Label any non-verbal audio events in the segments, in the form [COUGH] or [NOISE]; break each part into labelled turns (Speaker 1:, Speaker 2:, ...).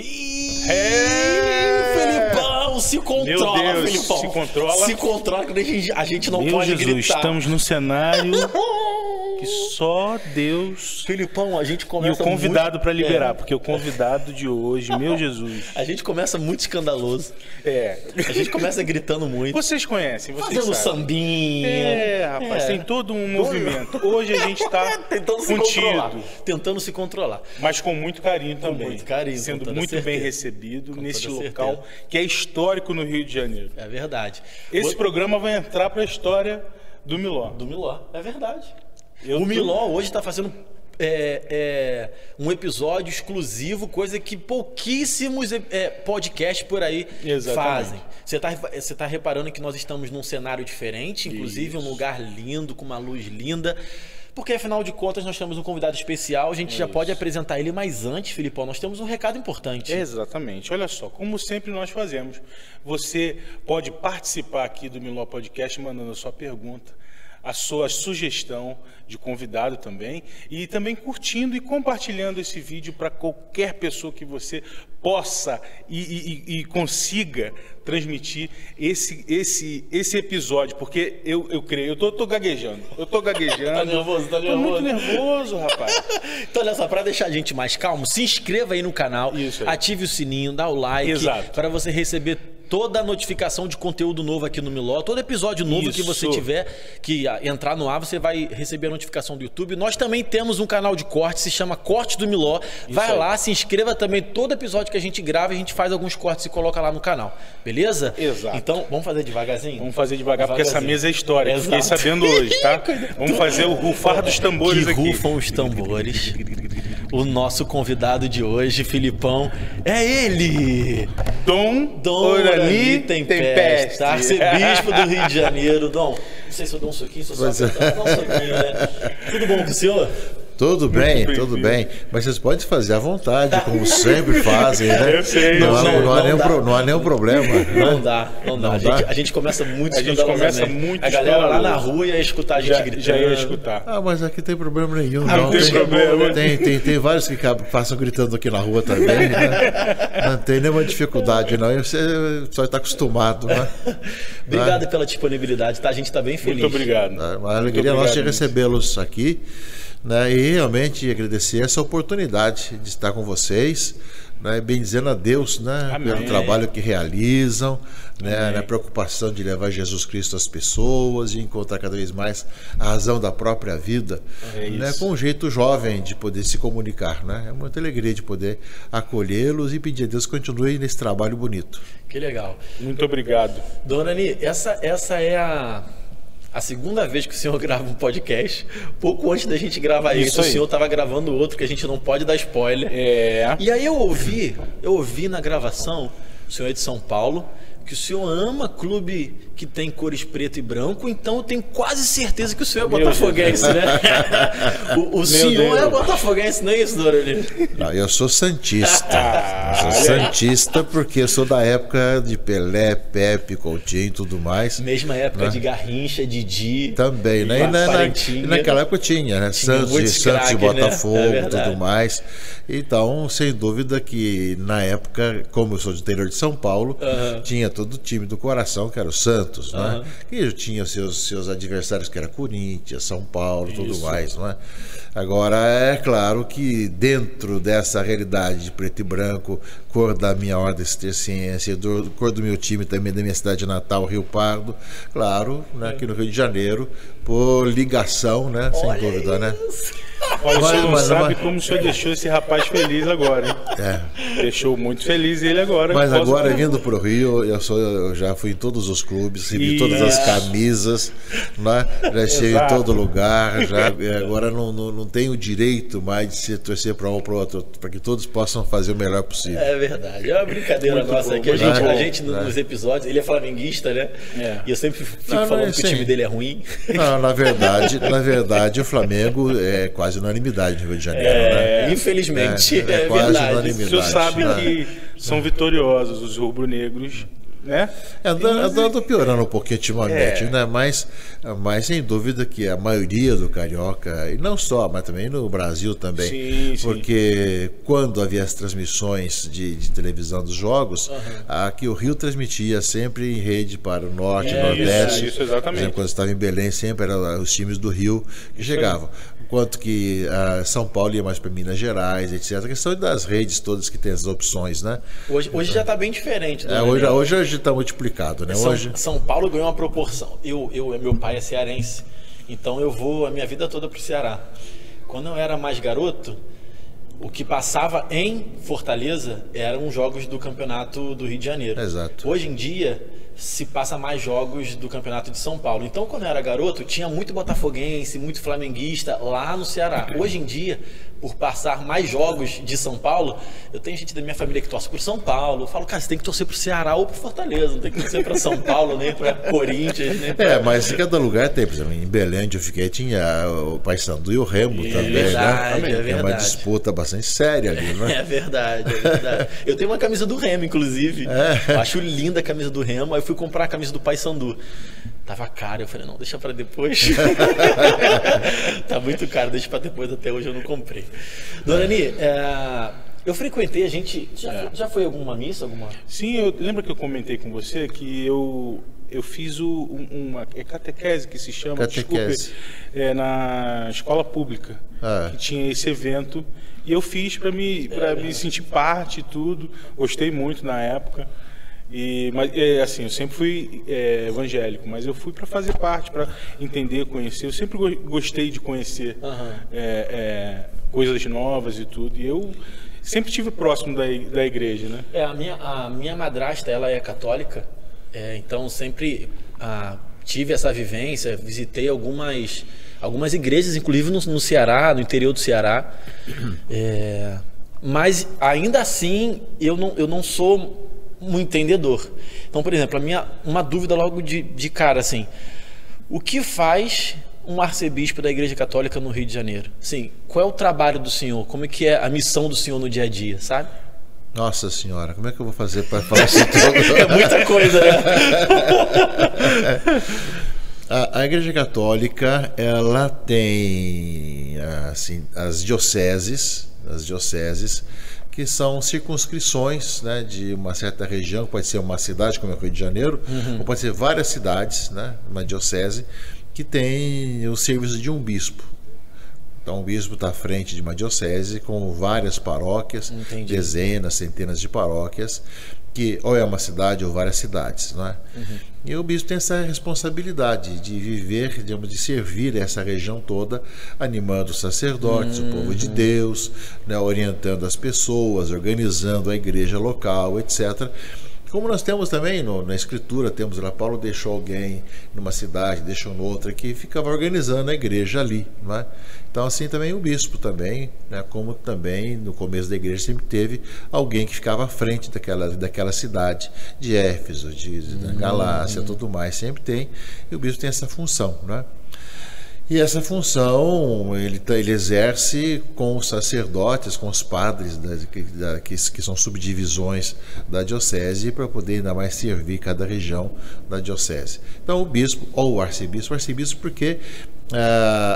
Speaker 1: Ih,
Speaker 2: É.
Speaker 1: Felipão, se controla,
Speaker 2: Meu Deus,
Speaker 1: Felipão.
Speaker 2: se controla.
Speaker 1: Se controla, que a gente, a gente não
Speaker 2: Meu
Speaker 1: pode
Speaker 2: Jesus,
Speaker 1: gritar.
Speaker 2: estamos num cenário [LAUGHS] que só Deus
Speaker 1: Felipão, a gente
Speaker 2: e
Speaker 1: começa
Speaker 2: o convidado
Speaker 1: muito-
Speaker 2: para liberar,
Speaker 1: É,
Speaker 2: porque o convidado de hoje, meu [LAUGHS] Jesus.
Speaker 1: a gente começa muito escandaloso.
Speaker 2: É.
Speaker 1: A gente começa gritando muito.
Speaker 2: Vocês conhecem, vocês
Speaker 1: Fazendo
Speaker 2: sabem.
Speaker 1: sambinha.
Speaker 2: É, rapaz,
Speaker 1: É.
Speaker 2: tem todo um movimento. Hoje a gente está [LAUGHS]
Speaker 1: Tentando se controlar. Tentando se controlar.
Speaker 2: mas com muito carinho também.
Speaker 1: muito carinho, com
Speaker 2: sendo muito bem
Speaker 1: certeza.
Speaker 2: recebido
Speaker 1: Com
Speaker 2: nesse local
Speaker 1: certeza.
Speaker 2: que é histórico no Rio de Janeiro.
Speaker 1: É verdade.
Speaker 2: Esse programa vai entrar para a história do Miló.
Speaker 1: Do Miló, é verdade.
Speaker 2: Eu
Speaker 1: o
Speaker 2: tô-
Speaker 1: Miló hoje está fazendo é, é, um episódio exclusivo, coisa que pouquíssimos é, podcasts por aí
Speaker 2: Exatamente.
Speaker 1: fazem. Você está você tá reparando que nós estamos num cenário diferente, inclusive um lugar lindo, com uma luz linda. Porque afinal de contas nós temos um convidado especial, a gente já pode apresentar ele, mas antes, Filipão, nós temos um recado importante.
Speaker 2: Exatamente. Olha só, como sempre nós fazemos, você pode participar aqui do Miló Podcast mandando a sua pergunta, a sua sugestão de convidado também, e também curtindo e compartilhando esse vídeo para qualquer pessoa que você possa e, e- e- consiga transmitir esse, esse, esse episódio, porque eu, eu creio, eu tô, tô gaguejando, eu tô gaguejando. [LAUGHS]
Speaker 1: Tá nervoso, tá
Speaker 2: Tô muito
Speaker 1: nervoso.
Speaker 2: nervoso, rapaz. [LAUGHS]
Speaker 1: Então, olha só, para deixar a gente mais calmo, se inscreva aí no canal,
Speaker 2: Isso aí.
Speaker 1: ative o sininho, dá o like, para você receber toda a notificação de conteúdo novo aqui no Miló, todo episódio novo que
Speaker 2: Isso.
Speaker 1: você tiver que ah, entrar no ar, você vai receber a notificação do YouTube. Nós também temos um canal de corte, se chama Corte do Miló. Vai
Speaker 2: aí.
Speaker 1: lá, se inscreva também, todo episódio que a gente grava, a gente faz alguns cortes e coloca lá no canal. Beleza?
Speaker 2: Exato.
Speaker 1: Então, vamos fazer devagarzinho?
Speaker 2: Vamos fazer devagar, porque essa mesa é histórica. Fiquei
Speaker 1: Exato.
Speaker 2: sabendo hoje, tá? [LAUGHS] Vamos fazer o rufar dos tambores
Speaker 1: que
Speaker 2: aqui.
Speaker 1: rufam os tambores. O nosso convidado de hoje, Filipão, é ele!
Speaker 2: Dom,
Speaker 1: Dom
Speaker 2: Orani Tempeste.
Speaker 1: Arcebispo do Rio de Janeiro. Dom, não sei se eu dou um soquinho, se eu só
Speaker 3: Pois é.
Speaker 1: um soquinho, né? Tudo bom com o senhor?
Speaker 3: Tudo bem,
Speaker 2: bem,
Speaker 3: tudo bem. Mas vocês podem fazer à vontade, como sempre fazem, né? [LAUGHS]
Speaker 2: Eu sei,
Speaker 3: não,
Speaker 2: eu
Speaker 3: há,
Speaker 2: sei.
Speaker 3: não há
Speaker 1: Não
Speaker 3: nenhum
Speaker 1: dá.
Speaker 3: pro- não há nenhum problema.
Speaker 1: Não
Speaker 3: né?
Speaker 1: dá, não dá. A, gente, a gente começa muito
Speaker 2: A gente começa muito
Speaker 1: A galera lá na rua ia escutar a gente
Speaker 2: Já,
Speaker 1: gritando.
Speaker 2: já ia escutar.
Speaker 3: Ah, mas aqui tem problema nenhum,
Speaker 2: Ah,
Speaker 3: não.
Speaker 2: não tem problema.
Speaker 3: Tem, tem, tem vários que passam gritando aqui na rua também, né? Não tem nenhuma dificuldade, não. E Você só está acostumado, né? [LAUGHS]
Speaker 1: Obrigado pela disponibilidade, tá? A gente tá bem feliz.
Speaker 2: Muito obrigado.
Speaker 3: É uma alegria nossa recebê-los aqui né, e realmente agradecer essa oportunidade de estar com vocês, né, bem dizendo a Deus né,
Speaker 2: Amém.
Speaker 3: pelo trabalho que realizam, né, na preocupação de levar Jesus Cristo às pessoas e encontrar cada vez mais a razão da própria vida,
Speaker 2: É
Speaker 3: né, com um jeito jovem de poder se comunicar. Né? É muita alegria de poder acolhê-los e pedir a Deus que continue nesse trabalho bonito.
Speaker 1: Que legal.
Speaker 2: Muito obrigado.
Speaker 1: Dona Ani, essa, essa é a, a segunda vez que o senhor [LAUGHS] grava um podcast. Pouco antes da gente gravar
Speaker 2: Isso
Speaker 1: isso, o senhor estava gravando outro que a gente não pode dar spoiler.
Speaker 2: É.
Speaker 1: E aí eu ouvi, eu ouvi na gravação, o senhor é de São Paulo, que o senhor ama clube que tem cores preto e branco, então eu tenho quase certeza que o senhor é
Speaker 2: Meu
Speaker 1: botafoguense, né? [LAUGHS] o o senhor
Speaker 2: Deus.
Speaker 1: é botafoguense, não é isso, Ani?
Speaker 3: Não, eu sou santista.
Speaker 2: Ah,
Speaker 3: Eu sou
Speaker 2: olha aí.
Speaker 3: santista porque eu sou da época de Pelé, Pepe, Coutinho e tudo mais.
Speaker 1: Mesma época
Speaker 3: Né?
Speaker 1: de Garrincha, Didi.
Speaker 3: Também, né? E na- na- e naquela época tinha, né? Santos, e Santos e
Speaker 1: craques, né?
Speaker 3: Botafogo
Speaker 1: É
Speaker 3: e
Speaker 1: verdade.
Speaker 3: tudo mais. Então, sem dúvida que na época, como eu sou do interior de São Paulo,
Speaker 1: Aham.
Speaker 3: tinha todo o time do coração, que era o Santos, né? E tinha os seus, seus adversários, que era Corinthians, São Paulo, tudo
Speaker 2: Isso.
Speaker 3: mais, não é? Agora, é claro que dentro dessa realidade de preto e branco, cor da minha ordem ciência, do, cor do meu time também, da minha cidade natal, Rio Pardo, claro, né, aqui no Rio de Janeiro, por ligação, né? Sem
Speaker 1: Olha
Speaker 3: dúvida, né?
Speaker 2: Olha, o senhor não
Speaker 3: mas-
Speaker 2: sabe
Speaker 3: mas-
Speaker 2: como o senhor deixou esse rapaz feliz agora, hein?
Speaker 3: É.
Speaker 2: Deixou muito feliz ele agora.
Speaker 3: Mas
Speaker 2: Posso-
Speaker 3: agora vindo para o Rio, eu, sou, eu já fui em todos os clubes, recebi todas as
Speaker 2: Isso.
Speaker 3: camisas, né? já estive em todo lugar, já, e agora não, não, não tenho o direito mais de se torcer para um ou para o outro, para que todos possam fazer o melhor possível.
Speaker 1: É verdade. É uma brincadeira
Speaker 2: Muito
Speaker 1: nossa
Speaker 2: bom,
Speaker 1: aqui. A gente,
Speaker 2: bom.
Speaker 1: a gente nos episódios, ele é flamenguista, né?
Speaker 2: É.
Speaker 1: E eu sempre fico
Speaker 3: Não, não,
Speaker 1: falando que o
Speaker 3: sim.
Speaker 1: time dele é ruim.
Speaker 3: Não, na verdade, [LAUGHS] na verdade, o Flamengo é quase unanimidade no Rio de Janeiro, né?
Speaker 1: Infelizmente,
Speaker 3: É,
Speaker 1: é,
Speaker 3: é quase
Speaker 1: verdade.
Speaker 2: Senhor sabe
Speaker 3: né?
Speaker 2: que são vitoriosos os rubro-negros né?
Speaker 3: É, andando piorando um pouquinho ultimamente, é. né? Mas, mas sem dúvida que a maioria do carioca, e não só, mas também no Brasil também, sim, porque sim. quando havia as transmissões de, de televisão dos jogos, uhum. aqui o Rio transmitia sempre em rede para o norte, é, nordeste.
Speaker 2: Isso, isso exatamente. Por exemplo,
Speaker 3: quando estava em Belém, sempre eram os times do Rio que isso chegavam. Aí quanto que uh, São Paulo ia mais para Minas Gerais, etc. A questão das redes todas que tem as opções, né?
Speaker 1: Hoje, hoje já está bem diferente.
Speaker 3: É, hoje, hoje está multiplicado, né?
Speaker 1: São,
Speaker 3: hoje...
Speaker 1: São Paulo ganhou uma proporção. Eu, eu, meu pai é cearense, então eu vou a minha vida toda para o Ceará. Quando eu era mais garoto, o que passava em Fortaleza eram jogos do campeonato do Rio de Janeiro.
Speaker 3: Exato.
Speaker 1: Hoje em dia se passa mais jogos do Campeonato de São Paulo. Então, quando eu era garoto, tinha muito botafoguense, muito flamenguista lá no Ceará. Hoje em dia, por passar mais jogos de São Paulo, eu tenho gente da minha família que torce por São Paulo. Eu falo, cara, você tem que torcer pro Ceará ou pro Fortaleza, não tem que torcer para São Paulo, nem para Corinthians, nem pra...
Speaker 3: É, mas em cada lugar tem, por exemplo, em Belém, onde eu fiquei, tinha o Paysandu e o Remo é também, verdade, né? É, verdade. é uma disputa bastante séria ali, né? [LAUGHS]
Speaker 1: É verdade, é verdade. Eu tenho uma camisa do Remo, inclusive. É. Eu acho linda a camisa do Remo, fui comprar a camisa do Paysandu. Tava caro, eu falei, não, deixa para depois. [LAUGHS] tá muito caro, deixa para depois, até hoje eu não comprei. Dona Ani, é, eu frequentei, a gente. Já, é. já foi alguma missa? Alguma...
Speaker 2: Sim, eu lembra que eu comentei com você que eu, eu fiz o, uma é catequese que se chama, catequese. desculpe, é, na escola pública, ah. que tinha esse evento. E eu fiz para me, pra me sentir parte e tudo. Gostei muito na época. E, mas, é, assim, eu sempre fui é, evangélico, mas eu fui para fazer parte, para entender, conhecer. Eu sempre gostei de conhecer uhum. é, coisas novas e tudo. E eu sempre estive próximo da, da igreja, né?
Speaker 1: É, a minha, a minha madrasta, ela é católica, é, então sempre ah, tive essa vivência, visitei algumas, algumas igrejas, inclusive no, no Ceará, no interior do Ceará. É, mas ainda assim, eu não, eu não sou um entendedor. Então, por exemplo, a minha, uma dúvida logo de, de cara, assim, o que faz um arcebispo da Igreja Católica no Rio de Janeiro? Sim, qual é o trabalho do senhor? Como é que é a missão do senhor no dia a dia, sabe?
Speaker 3: Nossa senhora, como é que eu vou fazer para falar isso [LAUGHS] tudo?
Speaker 1: é muita coisa, né? [LAUGHS]
Speaker 3: a, a, Igreja Católica, ela tem assim, as dioceses, as dioceses que são circunscrições né, de uma certa região, pode ser uma cidade como é o Rio de Janeiro, uhum. ou pode ser várias cidades, né, uma diocese, que tem o serviço de um bispo. Então, o bispo está à frente de uma diocese com várias paróquias, Entendi. dezenas, centenas de paróquias, que ou é uma cidade ou várias cidades, não é? Uhum. E o bispo tem essa responsabilidade de viver, digamos, de servir essa região toda, animando os sacerdotes, uhum. o povo de Deus, né, orientando as pessoas, organizando a igreja local, etc. Como nós temos também no, na escritura, temos lá, Paulo deixou alguém numa cidade, deixou noutra, que ficava organizando a igreja ali. Não é? Então, assim também o bispo também, né, como também no começo da igreja sempre teve alguém que ficava à frente daquela, daquela cidade, de Éfeso, de, de Galácia, uhum. tudo mais, sempre tem, e o bispo tem essa função. Não é? E essa função ele, tá, ele exerce com os sacerdotes, com os padres, da, da, que, que, são subdivisões da diocese, para poder ainda mais servir cada região da diocese. Então, o bispo ou o arcebispo, o arcebispo porque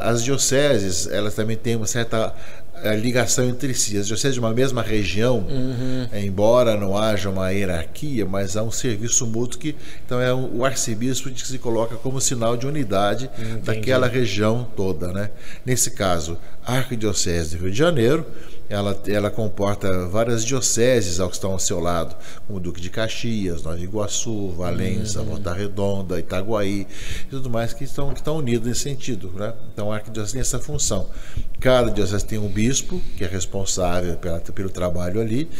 Speaker 3: as dioceses elas também têm uma certa a ligação entre si. As dioceses de uma mesma região, uhum. embora não haja uma hierarquia, mas há um serviço mútuo que então é o arcebispo que se coloca como sinal de unidade Entendi. daquela região toda, né? Nesse caso, a Arquidiocese do Rio de Janeiro ela, ela comporta várias dioceses ao que estão ao seu lado, como Duque de Caxias, Nova Iguaçu, Valença, uhum. Volta Redonda, Itaguaí e tudo mais que estão, que estão unidos nesse sentido. Né? Então a arquidiocese tem essa função. Cada diocese tem um bispo, que é responsável pela, pelo trabalho ali,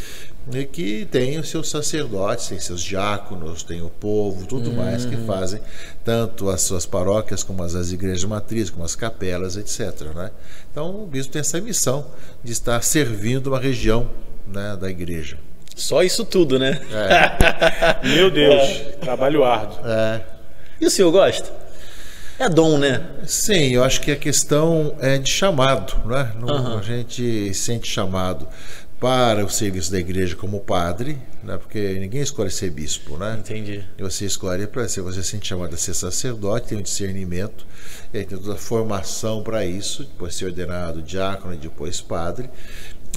Speaker 3: e que tem os seus sacerdotes, tem seus diáconos, tem o povo, tudo uhum. mais que fazem tanto as suas paróquias como as, as igrejas matrizes, como as capelas, etc. Né? Então o bispo tem essa missão de estar servindo uma região né, da igreja.
Speaker 1: Só isso tudo, né?
Speaker 2: É. [LAUGHS] Meu Deus, é. trabalho árduo.
Speaker 3: É.
Speaker 1: E o senhor gosta? É dom, né?
Speaker 3: Sim, eu acho que a questão é de chamado, né? Não, uhum. A gente sente chamado para o serviço da igreja como padre, né? porque ninguém escolhe ser bispo, né?
Speaker 1: Entendi.
Speaker 3: Você escolhe para ser, você se sente chamado a ser sacerdote, tem um discernimento, e aí tem toda a formação para isso, depois ser ordenado diácono e depois padre.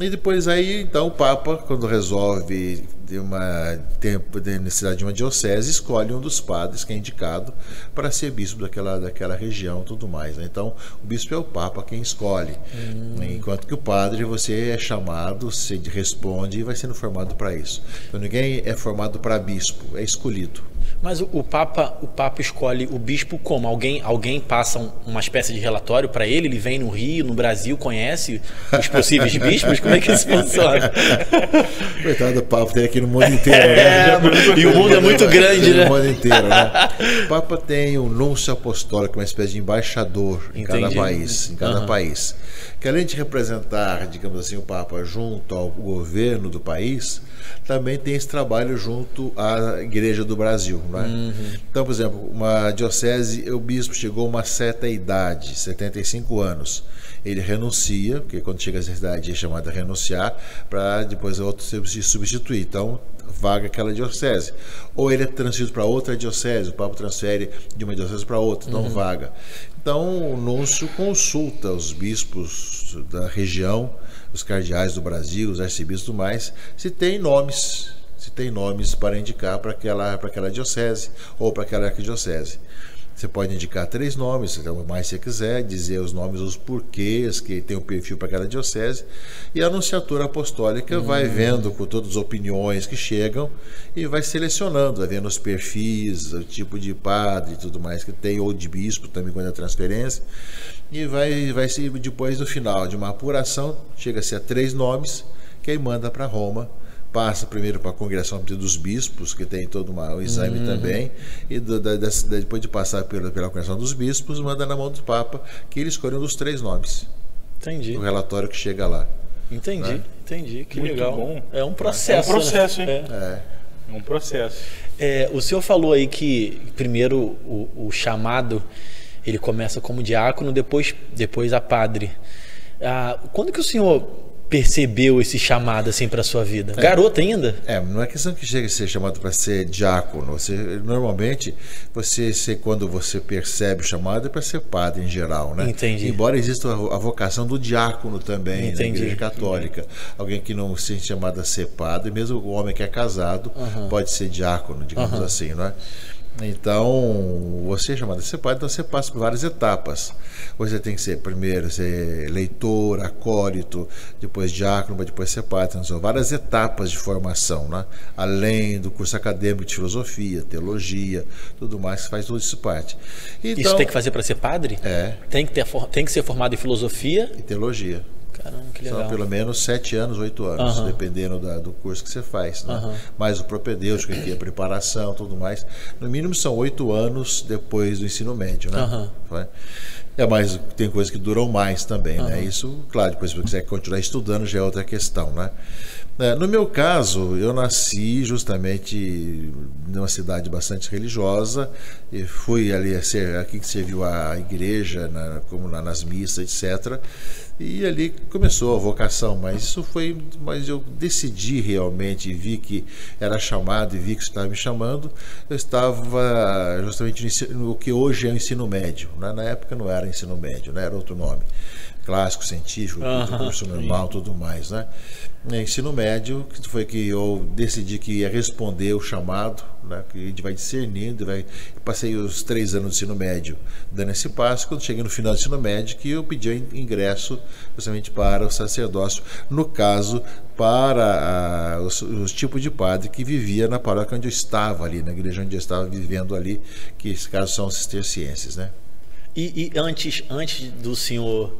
Speaker 3: E depois aí, então, o Papa, quando resolve de uma tempo de necessidade de uma diocese, escolhe um dos padres que é indicado para ser bispo daquela, daquela região, tudo mais. Né? Então, o bispo é o Papa quem escolhe, hum. enquanto que o padre você é chamado, você responde e vai sendo formado para isso. Então, ninguém é formado para bispo, é escolhido.
Speaker 1: Mas o, o, Papa, o Papa escolhe o bispo como? Alguém, alguém passa um, uma espécie de relatório para ele? Ele vem no Rio, no Brasil, conhece os possíveis bispos? Como é que isso funciona? [LAUGHS]
Speaker 3: Coitado do Papa, tem aqui no mundo inteiro. Né?
Speaker 1: É, e o mundo é muito grande, né?
Speaker 3: No mundo inteiro, né? O Papa tem um núncio apostólico, uma espécie de embaixador em Entendi. cada país, em cada uhum. país. Que além de representar, digamos assim, o Papa junto ao governo do país, também tem esse trabalho junto à Igreja do Brasil. É? Uhum. Então, por exemplo, uma diocese, o bispo chegou a uma certa idade, 75 anos. Ele renuncia, porque quando chega a essa idade é chamado a renunciar, para depois outro se substituir. Então, vaga aquela diocese. Ou ele é transferido para outra diocese, o Papa transfere de uma diocese para outra, então uhum. vaga. Então, o Núncio consulta os bispos da região, os cardeais do Brasil, os arcebispos e tudo mais, se tem nomes, se tem nomes para indicar para aquela, para aquela diocese ou para aquela arquidiocese. Você pode indicar três nomes, o mais você quiser, dizer os nomes, os porquês que tem o um perfil para cada diocese. E a anunciatura apostólica hum. vai vendo com todas as opiniões que chegam e vai selecionando, vai vendo os perfis, o tipo de padre e tudo mais que tem, ou de bispo também quando é transferência. E vai, vai se depois no final de uma apuração, chega-se a três nomes, que aí manda para Roma passa primeiro para a congregação dos bispos, que tem todo uma, um exame uhum. também, e do, da, da, depois de passar pela, pela congregação dos bispos, manda na mão do Papa, que ele escolhe um dos três nomes.
Speaker 1: Entendi.
Speaker 3: O relatório que chega lá.
Speaker 1: Entendi, né? entendi. Que
Speaker 2: Muito
Speaker 1: legal.
Speaker 2: Bom.
Speaker 1: É um processo.
Speaker 2: É um processo, né?
Speaker 1: hein?
Speaker 3: É.
Speaker 2: é. um processo.
Speaker 1: É, o senhor falou aí que primeiro o, o, chamado ele começa como diácono, depois, depois a padre. Ah, quando que o senhor percebeu esse chamado assim para sua vida? É. Garota ainda?
Speaker 3: É, não é questão que chega a ser chamado para ser diácono. Você normalmente você se, quando você percebe o chamado é para ser padre em geral, né?
Speaker 1: Entendi.
Speaker 3: Embora exista a, vocação do diácono também Entendi. na Igreja Católica, alguém que não se sente chamado a ser padre, mesmo o homem que é casado uhum. pode ser diácono, digamos uhum. assim, não é? Então, você é chamado a ser padre, então você passa por várias etapas. Você tem que ser, primeiro, ser leitor, acólito, depois diácono, depois ser padre. Então, são várias etapas de formação, né? além do curso acadêmico de filosofia, teologia, tudo mais, faz tudo isso parte.
Speaker 1: Então, isso tem que fazer para ser padre?
Speaker 3: É.
Speaker 1: Tem que, ter, tem que ser formado em filosofia?
Speaker 3: E teologia.
Speaker 1: Caramba, que legal.
Speaker 3: São pelo menos sete anos, oito anos, uhum. dependendo da, do curso que você faz. Né? Uhum. Mais o propedêutico, que é preparação, tudo mais. No mínimo são oito anos depois do ensino médio, né? Uhum. É, mas tem coisas que duram mais também, né? Isso, claro, depois se você quiser continuar estudando já é outra questão, né? É, no meu caso, eu nasci justamente numa cidade bastante religiosa e fui ali a ser aqui que serviu a igreja, na, como na, nas missas, etc. E ali começou a vocação, mas isso foi, mas eu decidi realmente, vi que era chamado e vi que estava me chamando. Eu estava justamente no, ensino, no que hoje é o ensino médio, né? na época não era ensino médio, né? era outro nome clássico, científico, uhum, curso normal, sim. tudo mais, né? Ensino médio, que foi que eu decidi que ia responder o chamado, né? que a gente vai discernindo, vai... passei os três anos de ensino médio dando esse passo, quando cheguei no final do ensino médio, que eu pedi ingresso justamente para o sacerdócio, no caso, para os, os, tipos de padre que vivia na paróquia onde eu estava ali, na igreja onde eu estava vivendo ali, que esse caso são os cistercienses, né?
Speaker 1: E, e antes, antes do senhor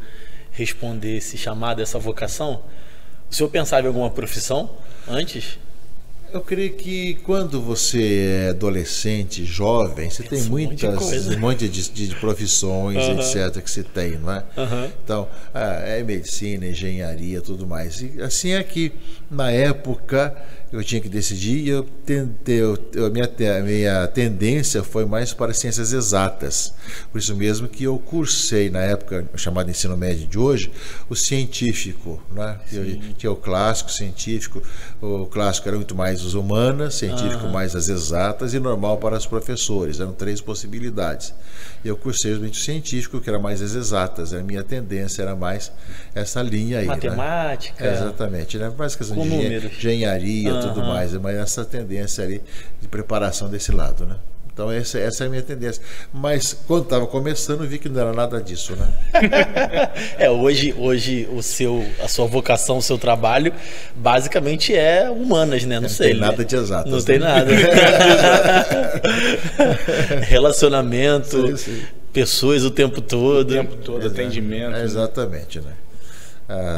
Speaker 1: responder esse chamado, essa vocação, o senhor pensava em alguma profissão antes?
Speaker 3: Eu creio que quando você é adolescente, jovem, você tem muitas, um monte de, de, de profissões, uhum. etc., que você tem, não é? Uhum. Então, é medicina, engenharia, tudo mais. E assim é que, na época, eu tinha que decidir e eu tentei, eu, a, minha, a minha tendência foi mais para ciências exatas. Por isso mesmo que eu cursei, na época chamado ensino médio de hoje, o científico. Né? Eu, tinha o clássico, científico. O clássico era muito mais as humanas, científico mais as exatas e normal para os professores. Eram três possibilidades. Eu cursei o científico, que era mais as exatas. A minha tendência era mais essa linha aí.
Speaker 1: Né? Matemática.
Speaker 3: Né? exatamente. Né? Mais questão de engenharia, tudo mais, mas essa tendência ali de preparação desse lado, né? Então essa, essa é a minha tendência. Mas quando estava começando, vi que não era nada disso, né? [LAUGHS]
Speaker 1: é, hoje, hoje o seu, a sua vocação, o seu trabalho, basicamente é humanas, né? Não, não sei.
Speaker 3: Tem
Speaker 1: né?
Speaker 3: nada de exato.
Speaker 1: Não né? tem nada. [LAUGHS] [LAUGHS] Relacionamento, sim, sim. pessoas o tempo todo.
Speaker 2: O tempo todo, atendimento.
Speaker 3: É, exatamente, né?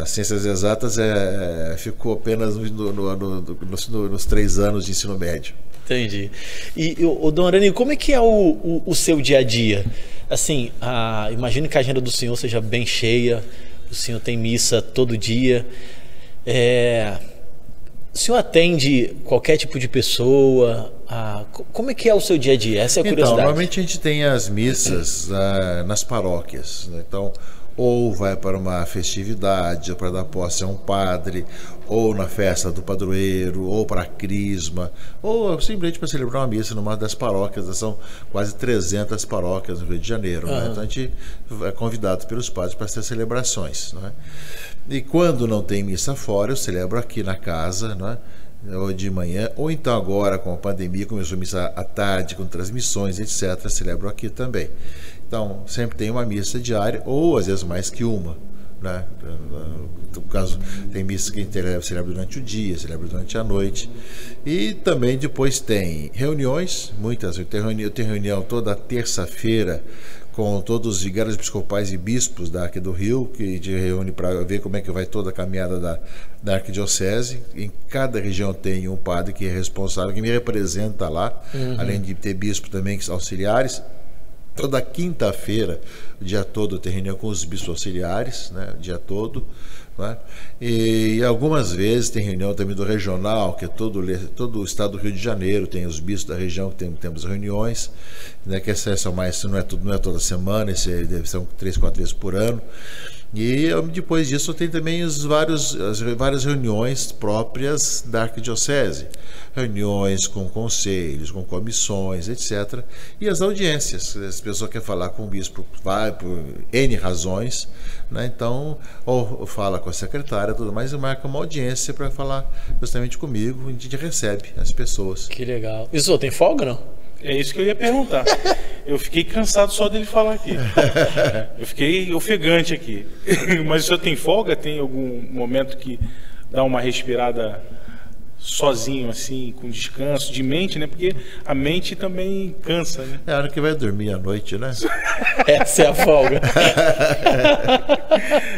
Speaker 3: as ciências exatas é, é, ficou apenas no, no, no, nos três anos de ensino médio.
Speaker 1: Entendi. E, o Dom Arani, como é que é o, o, o seu dia a dia? Assim, a, imagino que a agenda do senhor seja bem cheia, o senhor tem missa todo dia. É, o senhor atende qualquer tipo de pessoa? A, como é que é o seu dia a dia? Essa é a
Speaker 3: então,
Speaker 1: curiosidade.
Speaker 3: Normalmente a gente tem as missas uh, nas paróquias. Né? Então, ou vai para uma festividade, ou para dar posse a um padre, ou na festa do padroeiro, ou para a crisma, ou simplesmente para celebrar uma missa numa das paróquias, são quase 300 paróquias no Rio de Janeiro. Uhum. Né? Então a gente é convidado pelos padres para essas celebrações. Né? E quando não tem missa fora, eu celebro aqui na casa, né? ou de manhã, ou então agora com a pandemia, começou a missa à tarde, com transmissões, etc., celebro aqui também. Então, sempre tem uma missa diária, ou às vezes mais que uma. Né? No caso, tem missa que celebra durante o dia, celebra durante a noite. E também depois tem reuniões, muitas. Eu tenho reunião, eu tenho reunião toda terça-feira com todos os vigários episcopais e bispos daqui do Rio, que a gente reúne para ver como é que vai toda a caminhada da, da arquidiocese. Em cada região tem um padre que é responsável, que me representa lá, uhum. além de ter bispo também, auxiliares. Toda quinta-feira, o dia todo, tem reunião com os bispos auxiliares, né, o dia todo. Né? E, algumas vezes tem reunião também do regional, que é todo, todo o estado do Rio de Janeiro, tem os bispos da região que tem, temos reuniões, né, que essas são mais, não é, tudo, não é toda semana, esse deve ser três, quatro vezes por ano. E depois disso tem também os vários, as várias reuniões próprias da arquidiocese, reuniões com conselhos, com comissões, etc. E as audiências, se a pessoa quer falar com o bispo, vai por N razões, né? então, ou fala com a secretária, tudo mais, e marca uma audiência para falar justamente comigo, a gente recebe as pessoas.
Speaker 1: Que legal. Isso tem folga não?
Speaker 2: É isso que eu ia perguntar. Eu fiquei cansado só dele falar aqui. Eu fiquei ofegante aqui. [LAUGHS] Mas o senhor tem folga? Tem algum momento que dá uma respirada sozinho, assim, com descanso de mente, né? Porque a mente também cansa, né?
Speaker 3: É a hora que vai dormir à noite, né? [LAUGHS]
Speaker 1: Essa é a folga. [LAUGHS]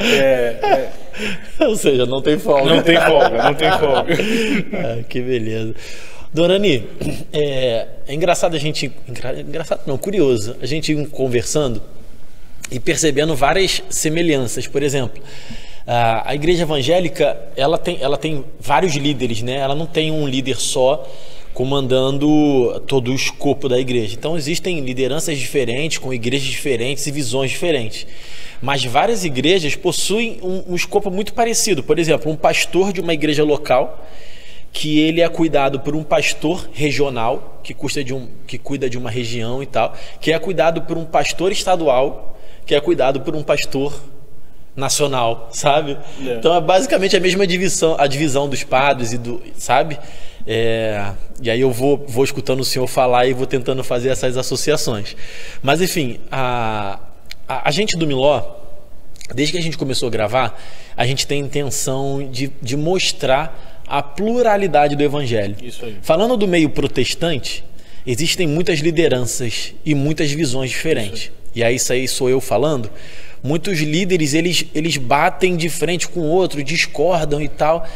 Speaker 1: é, é. Ou seja, não tem folga.
Speaker 2: Não tem folga, não tem folga.
Speaker 1: Ah, que beleza. Dorani, é, é engraçado a gente. Engraçado não, curioso. A gente conversando e percebendo várias semelhanças. Por exemplo, a, a igreja evangélica ela tem, ela tem vários líderes, né? Ela não tem um líder só comandando todo o escopo da igreja. Então existem lideranças diferentes, com igrejas diferentes e visões diferentes. Mas várias igrejas possuem um, um escopo muito parecido. Por exemplo, um pastor de uma igreja local que ele é cuidado por um pastor regional, que, custa de um, que cuida de uma região e tal, que é cuidado por um pastor estadual, que é cuidado por um pastor nacional, sabe? É. Então é basicamente a mesma divisão, a divisão dos padres e do, sabe? É, e aí eu vou, vou escutando o senhor falar e vou tentando fazer essas associações. Mas enfim, a, a, a gente do Miló, desde que a gente começou a gravar, a gente tem intenção de, de mostrar a pluralidade do evangelho. Falando do meio protestante, existem muitas lideranças e muitas visões diferentes. E aí isso aí sou eu falando. Muitos líderes eles, eles batem de frente com o outro, discordam e tal.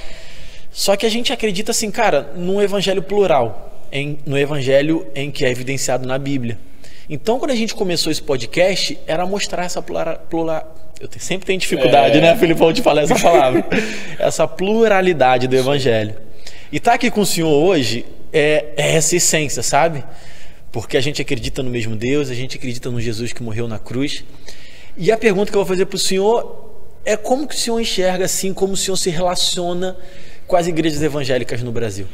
Speaker 1: Só que a gente acredita assim, cara, num evangelho plural, em, no evangelho em que é evidenciado na Bíblia. Então, quando a gente começou esse podcast, era mostrar essa plural, plural eu sempre tenho dificuldade, é... né, Filipão, de falar essa palavra. [LAUGHS] essa pluralidade do evangelho. E estar tá aqui com o senhor hoje é, é essa essência, sabe? Porque a gente acredita no mesmo Deus, a gente acredita no Jesus que morreu na cruz. E a pergunta que eu vou fazer para o senhor é como que o senhor enxerga assim, como o senhor se relaciona com as igrejas evangélicas no Brasil?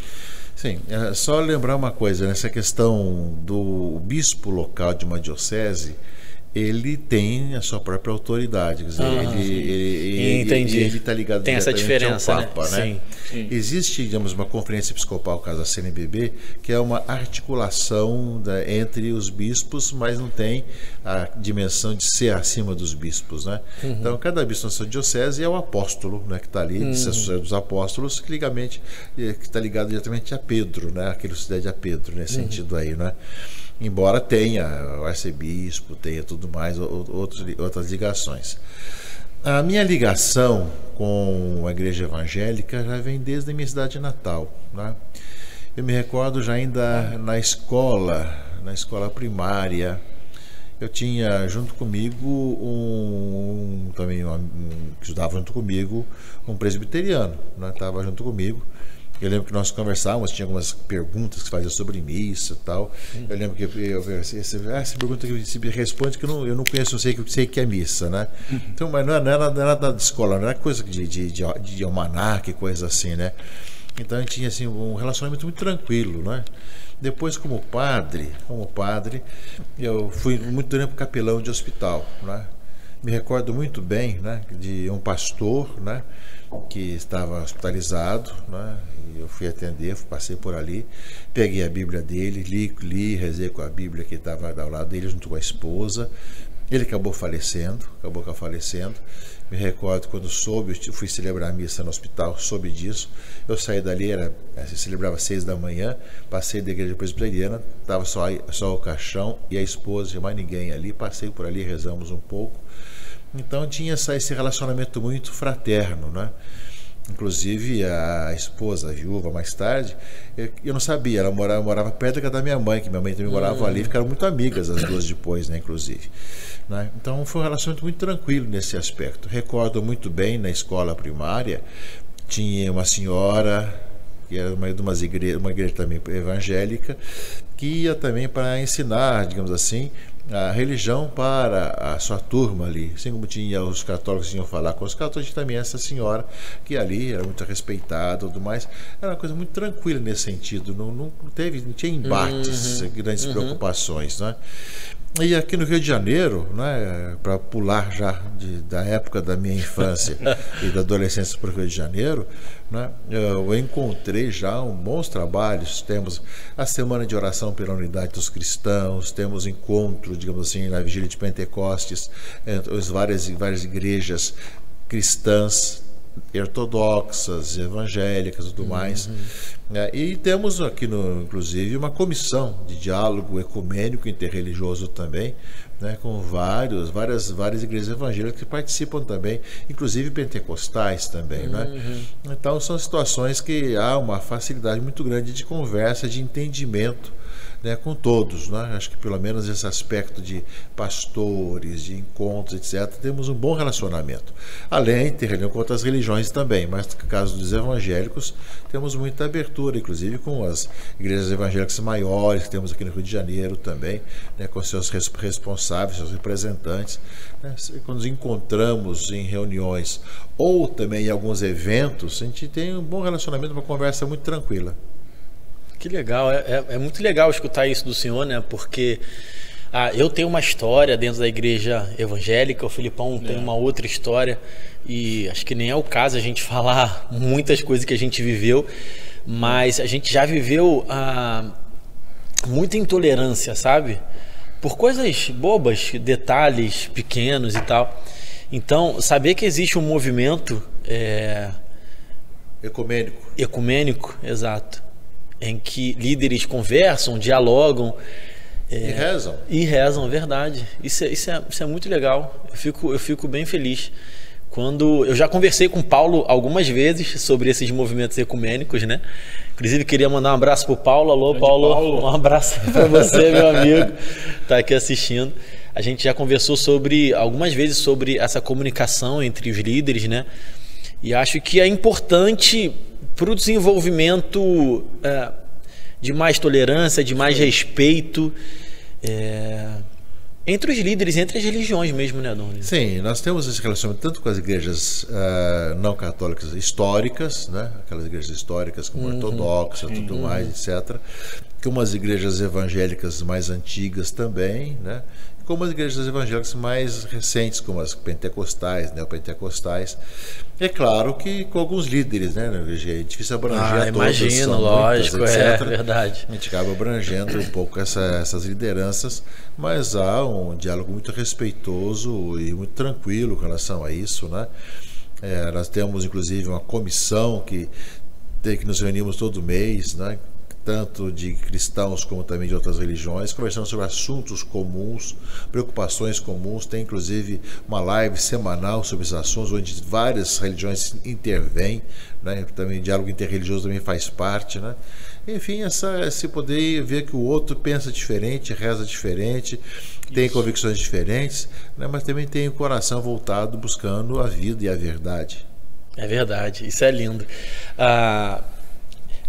Speaker 3: Sim, é só lembrar uma coisa, nessa questão do bispo local de uma diocese, ele tem a sua própria autoridade. Quer dizer,
Speaker 1: ah,
Speaker 3: ele, ele,
Speaker 1: Entendi.
Speaker 3: Ele está ligado
Speaker 1: tem essa diferença,
Speaker 3: ao Papa,
Speaker 1: né?
Speaker 3: né?
Speaker 1: Sim.
Speaker 3: Sim. Existe, digamos, uma conferência episcopal, caso a CNBB, que é uma articulação da, entre os bispos, mas não tem a dimensão de ser acima dos bispos, né? Uhum. Então, cada bispo na sua diocese é o apóstolo, né, que está ali, uhum. dos apóstolos, que ligamente, que está ligado diretamente a Pedro, né? Aquele cidade a Pedro, nesse uhum. sentido aí, né? Embora tenha o arcebispo, tenha tudo mais, outros, outras ligações. A minha ligação com a igreja evangélica já vem desde a minha cidade natal. Né? Eu me recordo já ainda na escola, na escola primária, eu tinha junto comigo um, também um, que estudava junto comigo um presbiteriano, estava né? junto comigo eu lembro que nós conversávamos, tinha algumas perguntas que fazia sobre missa e tal. Hum. Eu lembro que eu, eu, essa, ah, essa pergunta que você responde que eu não, eu não conheço, eu sei que, sei que é missa, né? Uhum. Então, mas não era, não era, não era da escola, não era coisa de, de, de, de almanac, coisa assim, né? Então a gente tinha assim, um relacionamento muito tranquilo, né? Depois, como padre, como padre, eu fui muito tempo capelão de hospital, né? Me recordo muito bem, né, de um pastor, né, que estava hospitalizado, né, eu fui atender, passei por ali, peguei a Bíblia dele, li, li rezei com a Bíblia que estava ao lado dele, junto com a esposa. Ele acabou falecendo, acabou falecendo. Me recordo quando soube, fui celebrar a missa no hospital, soube disso. Eu saí dali, era, eh, se celebrava às seis da manhã, passei da igreja presbiteriana, estava só, só o caixão e a esposa, e mais ninguém ali. Passei por ali, rezamos um pouco. Então tinha esse relacionamento muito fraterno, né? Inclusive a esposa, a viúva, mais tarde, eu não sabia, ela morava, morava perto da minha mãe, que minha mãe também morava ali, ficaram muito amigas as duas depois, né, inclusive. Né? Então foi um relacionamento muito tranquilo nesse aspecto. Recordo muito bem na escola primária, tinha uma senhora, que era uma de umas igreja, uma igreja também evangélica, que ia também para ensinar, digamos assim, a religião para a sua turma ali. Assim como tinha os católicos que iam falar com os católicos, também essa senhora, que ali era muito respeitada e tudo mais. Era uma coisa muito tranquila nesse sentido. Não, não teve, não tinha embates, uhum, grandes uhum. preocupações. Né? E aqui no Rio de Janeiro, né, para pular já de, da época da minha infância [LAUGHS] e da adolescência para o Rio de Janeiro, né, eu encontrei já um bons trabalhos. Temos a Semana de Oração pela Unidade dos Cristãos, temos encontros, digamos assim, na Vigília de Pentecostes, entre as várias, várias igrejas cristãs ortodoxas, evangélicas e tudo uhum. mais. É, e temos aqui, no, inclusive, uma comissão de diálogo ecumênico interreligioso também, né, com vários, várias, várias igrejas evangélicas que participam também, inclusive pentecostais também. Né? Uhum. Né? Então, são situações que há uma facilidade muito grande de conversa, de entendimento né, com todos. Né? Acho que pelo menos esse aspecto de pastores, de encontros, etc., temos um bom relacionamento. Além de ter reunião com outras religiões também, mas no caso dos evangélicos, temos muita abertura, inclusive com as igrejas evangélicas maiores que temos aqui no Rio de Janeiro também, né, com seus responsáveis, seus representantes. Né? Quando nos encontramos em reuniões ou também em alguns eventos, a gente tem um bom relacionamento, uma conversa muito tranquila.
Speaker 1: Que legal, é, é, é, muito legal escutar isso do senhor, né? Porque ah, eu tenho uma história dentro da igreja evangélica, o Filipão é. tem uma outra história, e acho que nem é o caso a gente [LAUGHS] falar muitas coisas que a gente viveu, mas a gente já viveu ah, muita intolerância, sabe? Por coisas bobas, detalhes pequenos e tal. Então, saber que existe um movimento. É...
Speaker 3: Ecumênico.
Speaker 1: Ecumênico, exato em que líderes conversam, dialogam.
Speaker 3: É, e rezam.
Speaker 1: E rezam, verdade. Isso é, isso é, isso é muito legal. Eu fico, eu fico bem feliz. Quando eu já conversei com Paulo algumas vezes sobre esses movimentos ecumênicos, né? Inclusive queria mandar um abraço pro Paulo. Alô, Paulo, Paulo. Um abraço [LAUGHS] para você, meu amigo, tá aqui assistindo. A gente já conversou sobre algumas vezes sobre essa comunicação entre os líderes, né? E acho que é importante para o desenvolvimento é, de mais tolerância, de mais respeito é, entre os líderes, entre as religiões mesmo, né, Dona?
Speaker 3: Sim, nós temos esse relacionamento tanto com as igrejas uh, não católicas históricas, né, aquelas igrejas históricas como uhum, ortodoxa, tudo uhum. mais, etc., como as igrejas evangélicas mais antigas também, né? Como as igrejas evangélicas mais recentes, como as pentecostais, neopentecostais. É claro que com alguns líderes, né? É difícil abranger ah,
Speaker 1: todas, imagino, lógico, muitas, é verdade.
Speaker 3: A gente acaba abrangendo um pouco essa, essas lideranças, mas há um diálogo muito respeitoso e muito tranquilo com relação a isso, né? É, nós temos inclusive uma comissão que tem que nos reunimos todo mês, né? Tanto de cristãos como também de outras religiões, conversando sobre assuntos comuns, preocupações comuns. Tem inclusive uma live semanal sobre esses assuntos, onde várias religiões intervêm, né? também diálogo interreligioso também faz parte. Né? Enfim, essa, se poder ver que o outro pensa diferente, reza diferente, tem Isso. convicções diferentes, né? mas também tem o coração voltado buscando a vida e a verdade.
Speaker 1: É verdade, isso é lindo. Ah,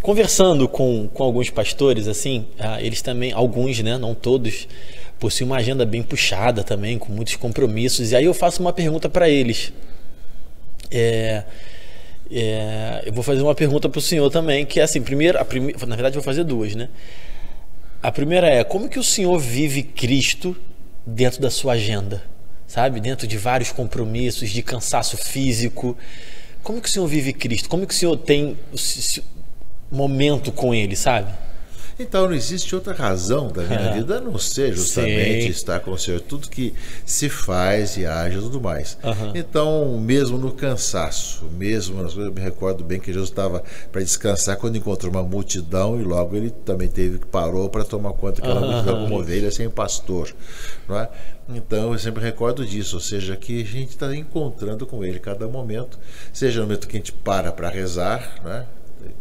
Speaker 1: Conversando com, com alguns pastores, assim, ah, eles também, alguns, né, não todos, possuem uma agenda bem puxada também, com muitos compromissos. E aí eu faço uma pergunta para eles. É, é, eu vou fazer uma pergunta para o senhor também, que é assim, primeiro, a prime... na verdade eu vou fazer duas, né? A primeira é, como que o senhor vive Cristo dentro da sua agenda? Sabe? Dentro de vários compromissos, de cansaço físico. Como que o senhor vive Cristo? Como que o senhor tem momento com ele, sabe?
Speaker 3: Então não existe outra razão da minha [LAUGHS] é. vida a não ser justamente Sim. estar com o Senhor. Tudo que se faz e age e tudo mais. Uhum. Então, mesmo no cansaço, mesmo, eu me recordo bem que Jesus estava para descansar quando encontrou uma multidão e logo ele também teve que parou para tomar conta daquela uhum. multidão como ovelha sem pastor. Não é? Então eu sempre recordo disso, ou seja, que a gente está encontrando com ele cada momento, seja no momento que a gente para para rezar, né?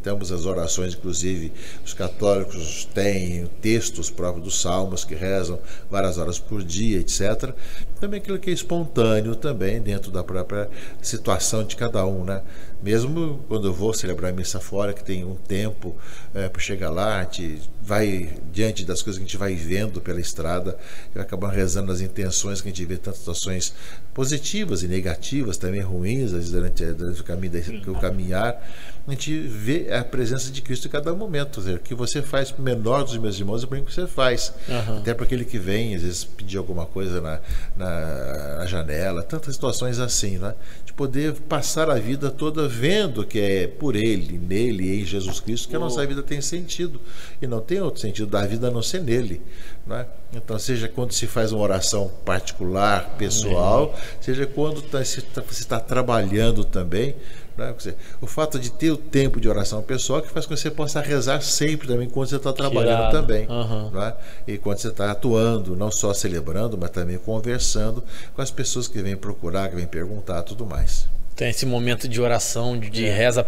Speaker 3: Temos as orações, inclusive os católicos têm textos próprios dos salmos que rezam várias horas por dia, etc. Também aquilo que é espontâneo também dentro da própria situação de cada um, né? Mesmo quando eu vou celebrar a missa fora, que tem um tempo é, para chegar lá, a gente vai diante das coisas que a gente vai vendo pela estrada, e acaba rezando as intenções que a gente vê tantas situações positivas e negativas, também ruins, durante, durante o, caminho, o caminhar a gente vê a presença de Cristo em cada momento. Dizer, o que você faz para o menor dos meus irmãos é para o que você faz. Uhum. Até para aquele que vem, às vezes, pedir alguma coisa na, na, na, janela, tantas situações assim, né? De poder passar a vida toda vendo que é por Ele, nele e em Jesus Cristo que a nossa vida tem sentido. E não tem outro sentido da vida a não ser nele. Né? Então, seja quando se faz uma oração particular, pessoal, uhum. seja quando tá, se está tá trabalhando também né? O fato de ter o tempo de oração pessoal que faz com que você possa rezar sempre também quando você está trabalhando também. Uhum. Né? E quando você está atuando, não só celebrando, mas também conversando com as pessoas que vêm procurar, que vêm perguntar tudo mais.
Speaker 1: Tem esse momento de oração, de, é. reza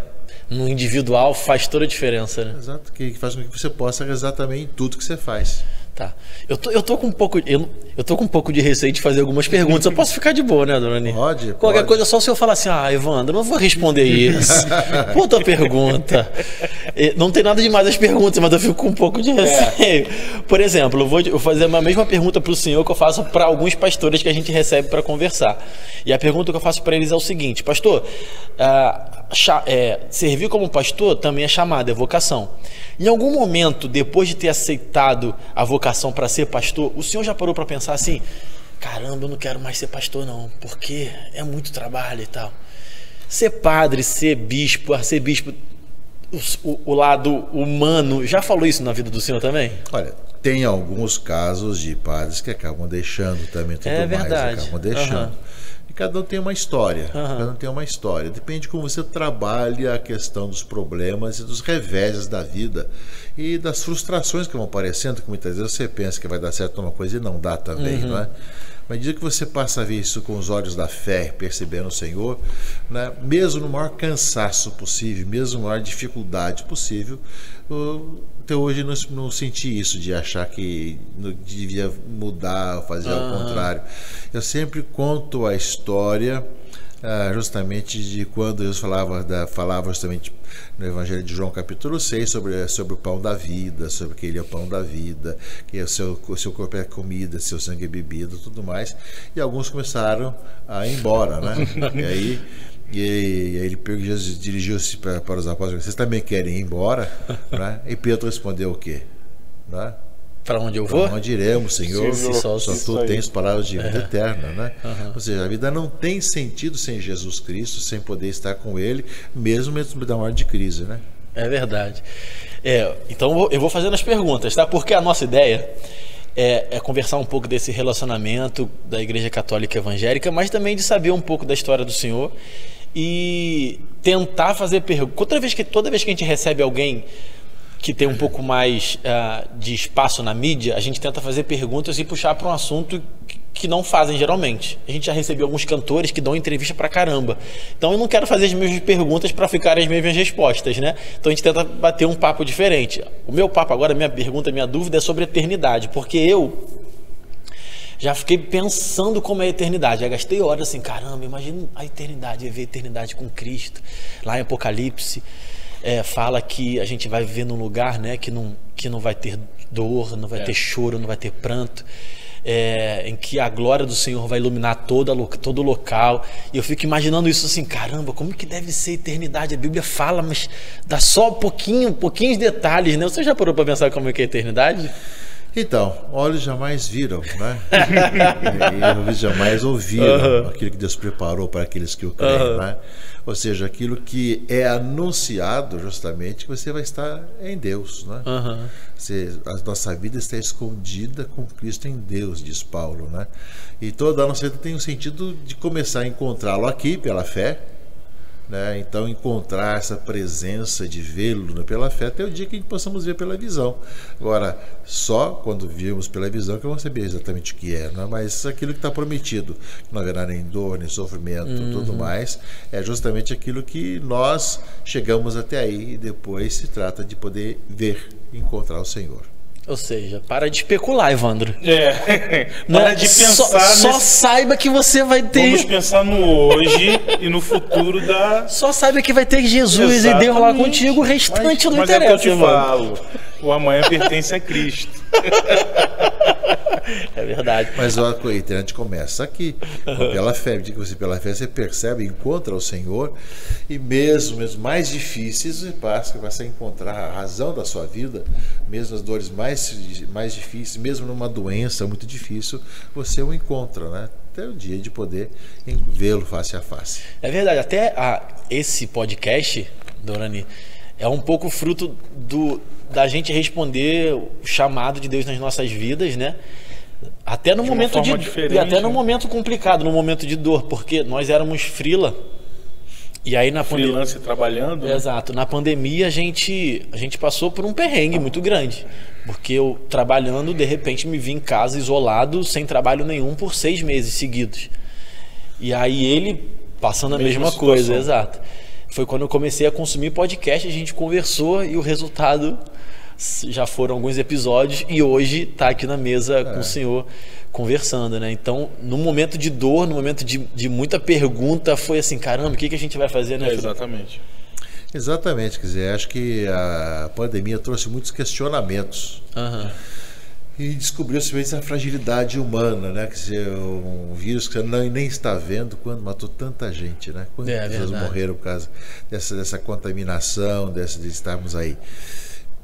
Speaker 1: no individual, faz toda a diferença. Né?
Speaker 3: Exato, que faz com que você possa rezar também em tudo que você faz.
Speaker 1: Tá. Eu tô, eu tô com um pouco. Eu, eu tô com um pouco de receio de fazer algumas perguntas. Eu posso ficar de boa, né, dona?
Speaker 3: Pode.
Speaker 1: Qualquer
Speaker 3: pode.
Speaker 1: coisa, só se eu falar assim, ah, Evandro, não vou responder isso. [LAUGHS] Puta pergunta. Não tem nada demais as perguntas, mas eu fico com um pouco de receio. É. Por exemplo, eu vou, eu vou fazer a mesma pergunta para o senhor que eu faço para alguns pastores que a gente recebe para conversar. E a pergunta que eu faço para eles é o seguinte: Pastor, ah, é, servir como pastor também é chamada, é vocação. Em algum momento, depois de ter aceitado a vocação para ser pastor, o senhor já parou para pensar assim: caramba, eu não quero mais ser pastor, não, porque é muito trabalho e tal. Ser padre, ser bispo, ser bispo, o, o, lado humano, já falou isso na vida do senhor também?
Speaker 3: Olha, tem alguns casos de padres que acabam deixando também tudo é mais, acabam deixando. Uhum cada um tem uma história. Uhum. Cada um tem uma história. Depende de como você trabalha a questão dos problemas e dos reveses da vida e das frustrações que vão aparecendo, que muitas vezes você pensa que vai dar certo uma coisa e não dá também, uhum. não é? Mas medida que você passa a ver isso com os olhos da fé, percebendo o Senhor, né, mesmo no maior cansaço possível, mesmo na maior dificuldade possível, até hoje não, não senti isso de achar que devia mudar, fazer uhum. ao contrário. Eu sempre conto a história ah, justamente de quando Jesus falava, da, falava justamente no Evangelho de João, capítulo 6, sobre, sobre o pão da vida, sobre que ele é o pão da vida, que o seu, o seu corpo é comida, seu sangue é bebida, tudo mais. E alguns começaram a ir embora, né? [LAUGHS] e aí. E aí ele Jesus dirigiu-se para, para os apóstolos: Vocês também querem ir embora? [LAUGHS] né? E Pedro respondeu o quê? Né?
Speaker 1: Para onde eu vou?
Speaker 3: Para onde iremos, Senhor?
Speaker 2: Senhor,
Speaker 3: só,
Speaker 2: só
Speaker 3: tu tens palavras de vida
Speaker 1: É.
Speaker 3: eterna, né?
Speaker 1: Aham.
Speaker 3: Ou seja, a vida não tem sentido sem Jesus Cristo, sem poder estar com Ele, mesmo mesmo da hora de crise, né?
Speaker 1: É verdade. É, então eu vou- eu vou fazendo as perguntas, tá? Porque a nossa ideia é, é conversar um pouco desse relacionamento da Igreja Católica Evangélica, mas também de saber um pouco da história do Senhor e tentar fazer perguntas. Toda vez que toda vez que a gente recebe alguém que tem um pouco mais ah, de espaço na mídia, a gente tenta fazer perguntas e puxar para um assunto que- não fazem geralmente. A gente já recebeu alguns cantores que dão entrevista pra caramba. Então eu não quero fazer as mesmas perguntas para ficarem as mesmas respostas, né? Então a gente tenta bater um papo diferente. O meu papo agora, minha pergunta, minha dúvida é sobre eternidade, porque eu já fiquei pensando como é a eternidade. Já gastei horas assim, caramba, imagina a eternidade, viver a eternidade com Cristo. Lá em Apocalipse, é, fala que a gente vai viver num lugar né, que, não, que não vai ter dor, não vai ter choro, não vai ter pranto. é, em que a glória do Senhor vai iluminar toda, todo o local. E eu fico imaginando isso assim, caramba, como que deve ser a eternidade? A Bíblia fala, mas dá só um pouquinho, pouquinhos detalhes, né? Você já parou para pensar como é que é a eternidade?
Speaker 3: Então, olhos jamais viram, né? [LAUGHS] e ouvidos jamais ouviram aquilo que Deus preparou para aqueles que o creem, né? Ou seja, aquilo que é anunciado justamente que você vai estar em Deus, né?
Speaker 1: Aham.
Speaker 3: Você- a nossa vida está escondida com Cristo em Deus, diz Paulo, né? E toda a nossa vida tem um sentido de começar a encontrá-lo aqui pela fé, né? Então encontrar essa presença de vê-lo né, pela fé até o dia que a gente possamos ver pela visão. Agora, só quando virmos pela visão que vamos saber exatamente o que é, né? mas aquilo que está prometido, que não haverá nem dor, nem sofrimento, tudo mais, é justamente aquilo que nós chegamos até aí e depois se trata de poder ver, encontrar o Senhor.
Speaker 1: Ou seja, para de especular, Evandro.
Speaker 2: É. [LAUGHS]
Speaker 1: Né?
Speaker 2: Para de
Speaker 1: só,
Speaker 2: pensar
Speaker 1: só
Speaker 2: nesse...
Speaker 1: saiba que você vai ter.
Speaker 2: Vamos pensar no hoje e no futuro da.
Speaker 1: Só saiba que vai ter Jesus e Deus lá
Speaker 2: Exatamente.
Speaker 1: contigo, o restante não
Speaker 2: Mas é o que
Speaker 1: interessa,
Speaker 2: eu te falo. O amanhã pertence a Cristo.
Speaker 1: É verdade.
Speaker 3: Mas a eternidade começa aqui, pela fé. Diga você, pela fé você percebe, encontra o Senhor, e mesmo, mesmo mais difíceis, você passa, passa a encontrar a razão da sua vida, mesmo as dores mais, mais difíceis, mesmo numa doença muito difícil, você o encontra, né? Até o dia de poder vê-lo face a face.
Speaker 1: É verdade. Até a- esse podcast, Dorani, é um pouco fruto do, da gente responder o chamado de Deus nas nossas vidas, né? Até no
Speaker 2: De
Speaker 1: momento de e até no
Speaker 2: né?
Speaker 1: momento complicado, no momento de dor, porque nós éramos frila. E aí na pandemia
Speaker 2: trabalhando. né?
Speaker 1: Exato. Na pandemia a gente, a gente passou por um perrengue muito grande. Porque eu trabalhando, de repente me vi em casa isolado, sem trabalho nenhum, por seis meses seguidos. E aí ele passando a
Speaker 2: Mesma
Speaker 1: mesma, coisa, exato. Foi quando eu comecei a consumir podcast, a gente conversou e o resultado já foram alguns episódios e hoje tá aqui na mesa com o senhor conversando, né? Então, no momento de dor, no momento de, de muita pergunta, foi assim, caramba, o que, que a gente vai fazer, né?
Speaker 2: É?
Speaker 3: Exatamente,
Speaker 2: exatamente.
Speaker 3: quer dizer, acho que a pandemia trouxe muitos questionamentos.
Speaker 1: Aham.
Speaker 3: E descobriu-se mesmo essa fragilidade humana, né? Quer dizer, um vírus que você não, nem está vendo quando matou tanta gente, né? Quantas
Speaker 1: É,
Speaker 3: pessoas
Speaker 1: verdade.
Speaker 3: morreram por causa dessa, dessa contaminação, dessa, de estarmos aí.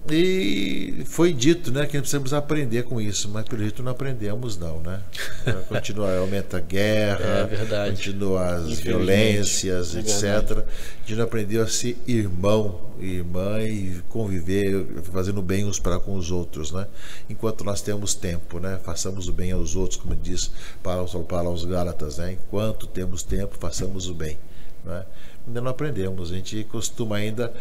Speaker 3: E foi dito, né, que precisamos aprender com isso, mas pelo jeito não aprendemos não, né? [LAUGHS] Continua, aumenta a guerra,
Speaker 1: É
Speaker 3: continua as violências,
Speaker 2: é
Speaker 3: etc. A gente não aprendeu a ser irmão e irmã e conviver fazendo bem uns para com os outros, né? Enquanto nós temos tempo, né? Façamos o bem aos outros, como diz Paulo para os Gálatas, né? Enquanto temos tempo, façamos o bem, né? Ainda não aprendemos, a gente costuma ainda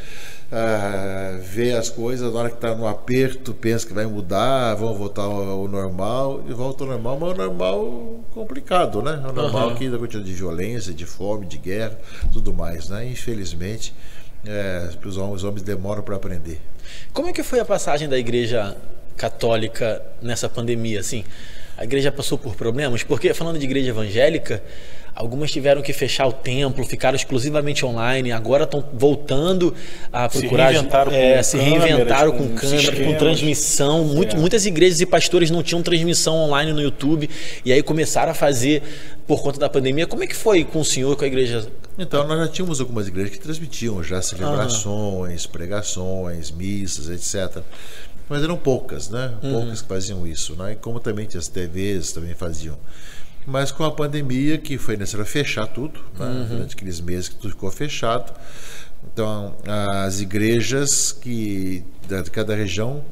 Speaker 3: ah, ver as coisas, na hora que está no aperto, pensa que vai mudar, vão voltar ao, ao normal, e volta ao normal, mas é um normal complicado, né? É um normal
Speaker 1: Aham.
Speaker 3: que ainda continua de violência, de fome, de guerra, tudo mais, né? Infelizmente, é, os homens, os homens demoram para aprender.
Speaker 1: Como é que foi a passagem da igreja católica nessa pandemia, assim? A igreja passou por problemas? Porque, falando de igreja evangélica, algumas tiveram que fechar o templo, ficaram exclusivamente online, agora estão voltando a procurar.
Speaker 2: Se reinventaram
Speaker 1: é,
Speaker 2: com
Speaker 1: se
Speaker 2: câmeras,
Speaker 1: reinventaram com,
Speaker 2: com
Speaker 1: câmera, com transmissão. Muito-
Speaker 2: É.
Speaker 1: Muitas igrejas e pastores não tinham transmissão online no YouTube, e aí começaram a fazer por conta da pandemia. Como é que foi com o senhor, com a igreja?
Speaker 3: Então, nós já tínhamos algumas igrejas que transmitiam já celebrações, pregações, missas, etc. Mas eram poucas, né? Poucas que faziam isso, né? E como também tinha as TVs também faziam. Mas com a pandemia, que foi necessário fechar tudo, né? durante aqueles meses que tudo ficou fechado. Então, as igrejas que de cada região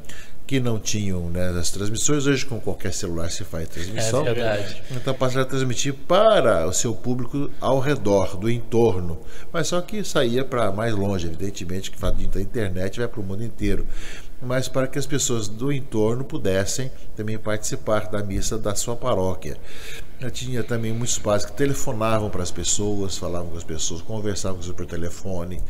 Speaker 3: que não tinham né, as transmissões, hoje com qualquer celular se faz transmissão.
Speaker 1: É verdade.
Speaker 3: Então passaram a transmitir para o seu público ao redor, do entorno. Mas só que saía para mais longe, evidentemente, que fato da internet vai para o mundo inteiro. Mas para que as pessoas do entorno pudessem também participar da missa da sua paróquia. Eu tinha também muitos pais que telefonavam para as pessoas, falavam com as pessoas, conversavam com por telefone.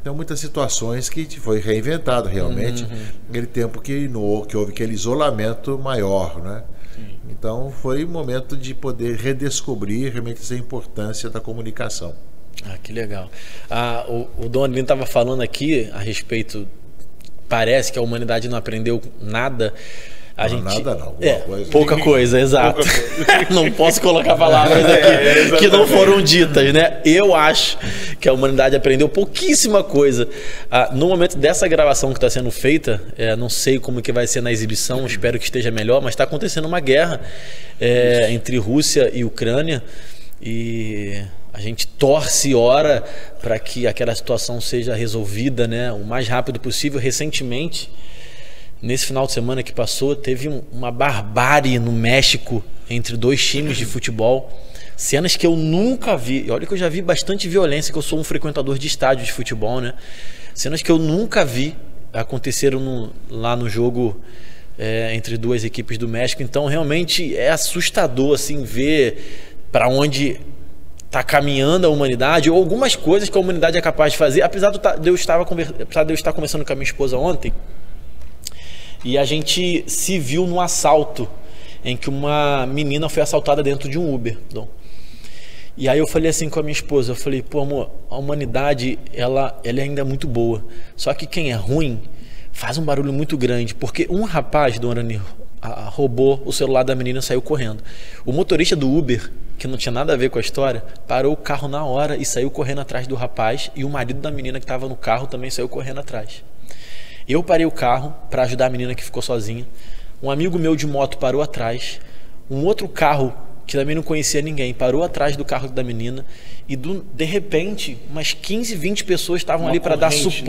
Speaker 3: Então, muitas situações que foi reinventado realmente, aquele tempo que, no, que houve aquele isolamento maior, né? Então foi um momento de poder redescobrir realmente essa importância da comunicação.
Speaker 1: Ah, que legal. Ah, o, o Dom Adelino estava falando aqui a respeito. Parece que a humanidade não aprendeu nada. A
Speaker 3: Não,
Speaker 1: gente,
Speaker 3: nada não, alguma
Speaker 1: é,
Speaker 3: coisa.
Speaker 1: pouca coisa, exato. [LAUGHS] não posso colocar palavras [LAUGHS]
Speaker 3: É,
Speaker 1: aqui que não foram ditas, né? Eu acho que a humanidade aprendeu pouquíssima coisa. Ah, no momento dessa gravação que está sendo feita, é, não sei como que vai ser na exibição, espero que esteja melhor, mas está acontecendo uma guerra é, entre Rússia e Ucrânia e a gente torce e ora para que aquela situação seja resolvida né, o mais rápido possível. Recentemente, nesse final de semana que passou, teve um- uma barbárie no México entre dois times de futebol. Cenas que eu nunca vi. Olha que eu já vi bastante violência, que eu sou um frequentador de estádio de futebol, né? Cenas que eu nunca vi aconteceram no- lá no jogo é, entre duas equipes do México. Então, realmente é assustador assim ver para onde está caminhando a humanidade ou algumas coisas que a humanidade é capaz de fazer. Apesar de eu estava apesar de eu estar conversando com a minha esposa ontem, e a gente se viu num assalto em que uma menina foi assaltada dentro de um Uber. Dom. E aí eu falei assim com a minha esposa, eu falei, pô amor, a humanidade ela, ela é ainda muito boa. Só que quem é ruim faz um barulho muito grande, porque um rapaz, Dona a- roubou o celular da menina e saiu correndo. O motorista do Uber, que não tinha nada a ver com a história, parou o carro na hora e saiu correndo atrás do rapaz, e o marido da menina que estava no carro também saiu correndo atrás. Eu parei o carro para ajudar a menina que ficou sozinha. Um amigo meu de moto parou atrás. Um outro carro que também não conhecia ninguém parou atrás do carro da menina e do- de repente umas 15, 20 pessoas estavam ali para dar
Speaker 2: corrente, né?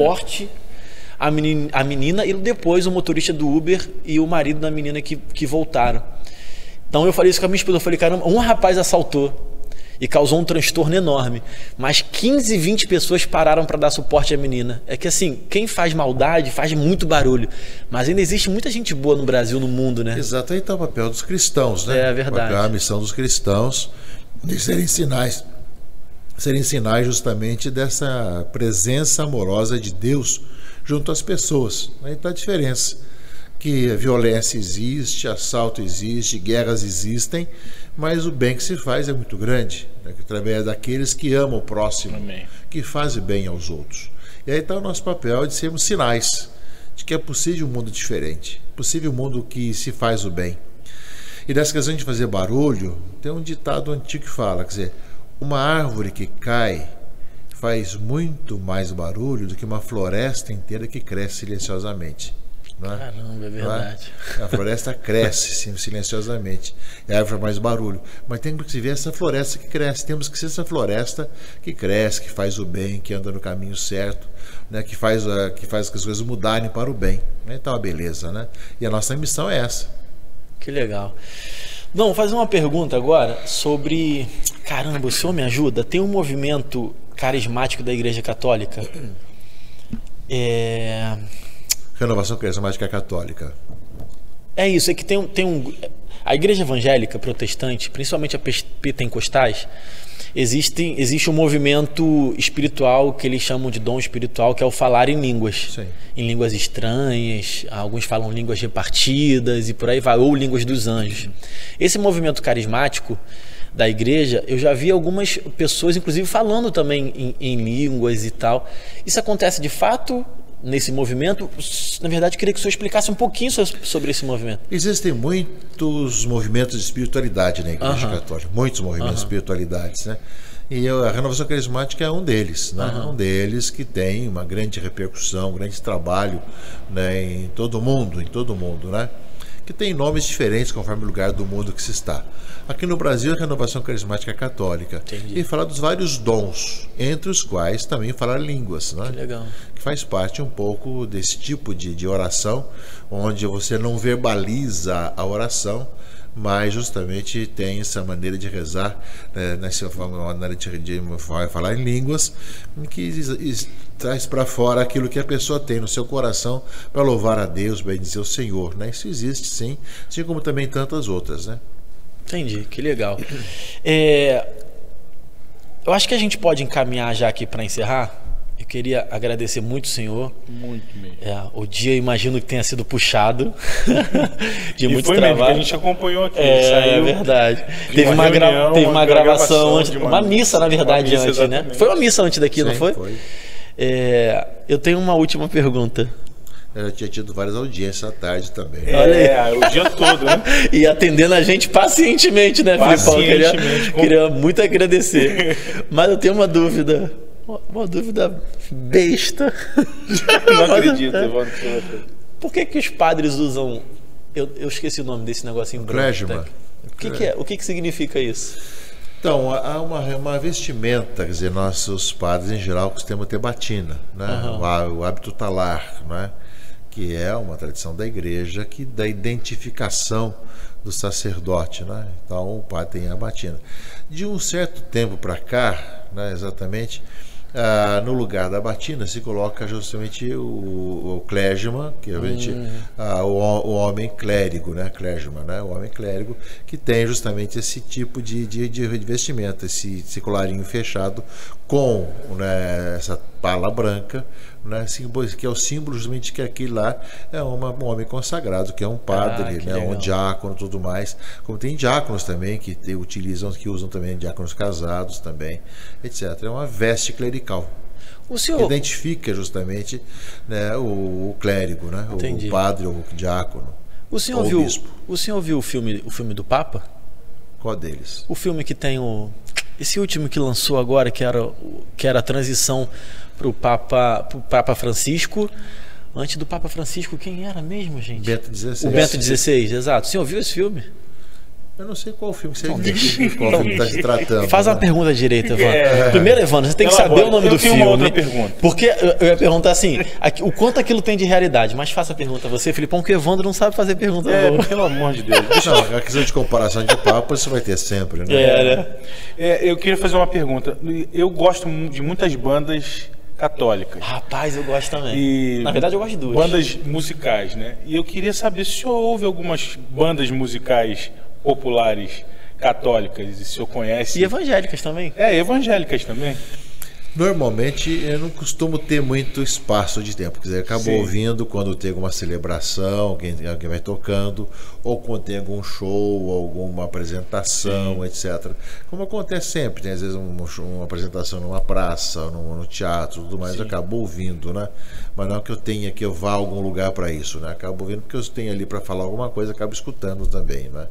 Speaker 1: À menina, à menina e depois o motorista do Uber e o marido da menina que, que voltaram. Então eu falei isso com a minha esposa, eu falei, caramba, um rapaz assaltou e causou um transtorno enorme, mas 15, 20 pessoas pararam para dar suporte à menina. É que assim, quem faz maldade faz muito barulho, mas ainda existe muita gente boa no Brasil, no mundo, né?
Speaker 3: Exato, aí está o papel dos cristãos, né?
Speaker 1: É verdade.
Speaker 3: O papel, a missão dos cristãos de serem sinais, serem sinais justamente dessa presença amorosa de Deus junto às pessoas. Aí está a diferença. Que a violência existe, assalto existe, guerras existem, mas o bem que se faz é muito grande, né? através daqueles que amam o próximo,
Speaker 2: Amém.
Speaker 3: que fazem bem aos outros. E aí está o nosso papel de sermos sinais de que é possível um mundo diferente, possível um mundo que se faz o bem. E nessa questão de fazer barulho, tem um ditado antigo que fala, quer dizer, uma árvore que cai faz muito mais barulho do que uma floresta inteira que cresce silenciosamente. Não é?
Speaker 1: Caramba, é
Speaker 3: é?
Speaker 1: verdade.
Speaker 3: A floresta [LAUGHS] cresce sim, silenciosamente. E a árvore faz mais barulho. Mas temos que ver essa floresta que cresce. Temos que ser essa floresta que cresce, que faz o bem, que anda no caminho certo, né? que, faz, a- que faz as coisas mudarem para o bem. Então, a beleza, né? E a nossa missão é essa.
Speaker 1: Que legal. Não, vou fazer uma pergunta agora sobre. Caramba, o senhor me ajuda? Tem um movimento carismático da Igreja Católica. É.
Speaker 3: Renovação Carismática Católica.
Speaker 1: É isso, é que tem, um- tem um. A igreja evangélica protestante, principalmente a pentecostais, existem, existe um movimento espiritual que eles chamam de dom espiritual, que é o falar em línguas.
Speaker 3: Sim.
Speaker 1: Em línguas estranhas, alguns falam línguas repartidas e por aí vai, ou línguas dos anjos. Esse movimento carismático da igreja, eu já vi algumas pessoas, inclusive, falando também em, em línguas e tal. Isso acontece de fato nesse movimento? Na verdade, eu queria que o senhor explicasse um pouquinho so- sobre esse movimento.
Speaker 3: Existem muitos movimentos de espiritualidade na Igreja
Speaker 1: Aham.
Speaker 3: Católica, muitos movimentos de espiritualidades, né? E a renovação carismática é um deles, né? Um deles que tem uma grande repercussão, um grande trabalho, né, em todo o mundo, em todo mundo, né? Que tem nomes diferentes conforme o lugar do mundo que se está. Aqui no Brasil, a renovação carismática católica.
Speaker 1: Entendi.
Speaker 3: E fala dos vários dons, entre os quais também falar línguas, né?
Speaker 1: Que legal.
Speaker 3: que faz parte um pouco desse tipo de, de oração, onde você não verbaliza a oração, mas justamente tem essa maneira de rezar, né, nessa maneira de, de falar em línguas, que is- traz para fora aquilo que a pessoa tem no seu coração para louvar a Deus, bendizer o Senhor. Né? Isso existe sim, assim como também tantas outras. Né?
Speaker 1: Entendi, que legal. É, eu acho que a gente pode encaminhar já aqui para encerrar. Eu queria agradecer muito o senhor.
Speaker 2: Muito mesmo.
Speaker 1: É, o dia, imagino que tenha sido puxado [LAUGHS] de
Speaker 2: e
Speaker 1: muito
Speaker 2: foi mesmo, que a
Speaker 1: trabalho.
Speaker 2: gente acompanhou aqui.
Speaker 1: É,
Speaker 2: saiu
Speaker 1: verdade.
Speaker 2: de
Speaker 1: Teve
Speaker 2: uma
Speaker 1: uma, gra-
Speaker 2: reunião,
Speaker 1: teve uma
Speaker 2: uma
Speaker 1: gravação antes, uma,
Speaker 2: uma
Speaker 1: missa, na verdade,
Speaker 2: missa,
Speaker 1: antes, né?
Speaker 2: exatamente.
Speaker 1: Foi uma missa antes daqui, não
Speaker 3: Sim,
Speaker 1: foi? É, eu tenho uma última pergunta.
Speaker 3: Eu já tinha tido várias audiências à tarde também.
Speaker 1: Olha aí.
Speaker 2: É, o dia todo, né? [LAUGHS]
Speaker 1: E atendendo a gente pacientemente, né, Filipão? Queria,
Speaker 2: Pacientemente, com-
Speaker 1: queria muito agradecer. [LAUGHS] Mas eu tenho uma dúvida. Uma, uma dúvida besta. [LAUGHS]
Speaker 2: Não acredito,
Speaker 1: é.
Speaker 2: Evandro.
Speaker 1: Por que, que os padres usam. Eu, eu esqueci o nome desse negocinho branco.
Speaker 3: Clésima.
Speaker 1: tá? O que, que é? O que, que significa isso?
Speaker 3: Então, há uma, uma vestimenta, quer dizer, nossos padres em geral costumam ter batina, né?
Speaker 1: Aham.
Speaker 3: o, há- o hábito talar, né? que é uma tradição da igreja que dá identificação do sacerdote. Né? Então, o padre tem a batina. De um certo tempo para cá, né, exatamente, ah, no lugar da batina se coloca justamente o, o que é ah, o, o homem clérigo, né? Clégima, né? O homem clérigo que tem justamente esse tipo de, de, de vestimenta, esse, esse colarinho fechado com né, essa pala branca, né? Que é o símbolo justamente que aquilo lá é uma- um homem consagrado, que é um padre,
Speaker 1: Ah, que
Speaker 3: né? Um diácono, tudo mais. Como tem diáconos também que te- utilizam, que usam também diáconos casados também, etc. É uma veste clerical
Speaker 1: O
Speaker 3: que
Speaker 1: senhor.
Speaker 3: identifica justamente né, o, o clérigo, né? O, padre ou o diácono.
Speaker 1: O senhor viu,
Speaker 3: bispo.
Speaker 1: o senhor viu o filme, o filme do Papa?
Speaker 3: Qual deles?
Speaker 1: O filme que tem o esse último que lançou agora, que era o- que era a transição para o Papa pro Papa Francisco. Antes do Papa Francisco, quem era mesmo, gente?
Speaker 3: Bento XVI.
Speaker 1: o Bento XVI, exato. O senhor viu esse filme?
Speaker 3: Eu não sei qual filme que você diz, qual filme está se tratando.
Speaker 1: Faz uma
Speaker 3: né?
Speaker 1: pergunta direita, Evandro.
Speaker 2: É.
Speaker 1: Primeiro, Evandro, você tem que
Speaker 2: Elabora.
Speaker 1: saber o nome
Speaker 2: Eu
Speaker 1: do
Speaker 2: tenho
Speaker 1: filme.
Speaker 2: uma outra pergunta.
Speaker 1: Porque eu- ia perguntar assim, aqui- o quanto aquilo tem de realidade, mas faça a pergunta a você, Filipão, porque o Evandro não sabe fazer pergunta
Speaker 2: É,
Speaker 1: boa.
Speaker 2: pelo amor de Deus.
Speaker 3: Não, a questão de comparação de papas você vai ter sempre, né?
Speaker 1: É, né?
Speaker 2: É, eu queria fazer uma pergunta. Eu gosto de muitas bandas católicas.
Speaker 1: Rapaz, eu gosto também.
Speaker 2: E
Speaker 1: Na verdade, eu gosto de duas.
Speaker 2: Bandas musicais, né? E eu queria saber se o senhor ouve algumas bandas musicais populares católicas, e se o senhor conhece.
Speaker 1: E evangélicas também.
Speaker 2: É, evangélicas também.
Speaker 3: Normalmente eu não costumo ter muito espaço de tempo. Quer dizer, acabo
Speaker 2: Sim.
Speaker 3: ouvindo quando tem alguma celebração, alguém, alguém vai tocando, ou quando tem algum show, alguma apresentação, etc. Como acontece sempre, tem às vezes um uma apresentação numa praça, no, no teatro, tudo mais, eu acabo ouvindo, né? Mas não que eu tenha que eu vá a algum lugar para isso, né? Acabo ouvindo porque eu tenho ali para falar alguma coisa, acabo escutando também, né?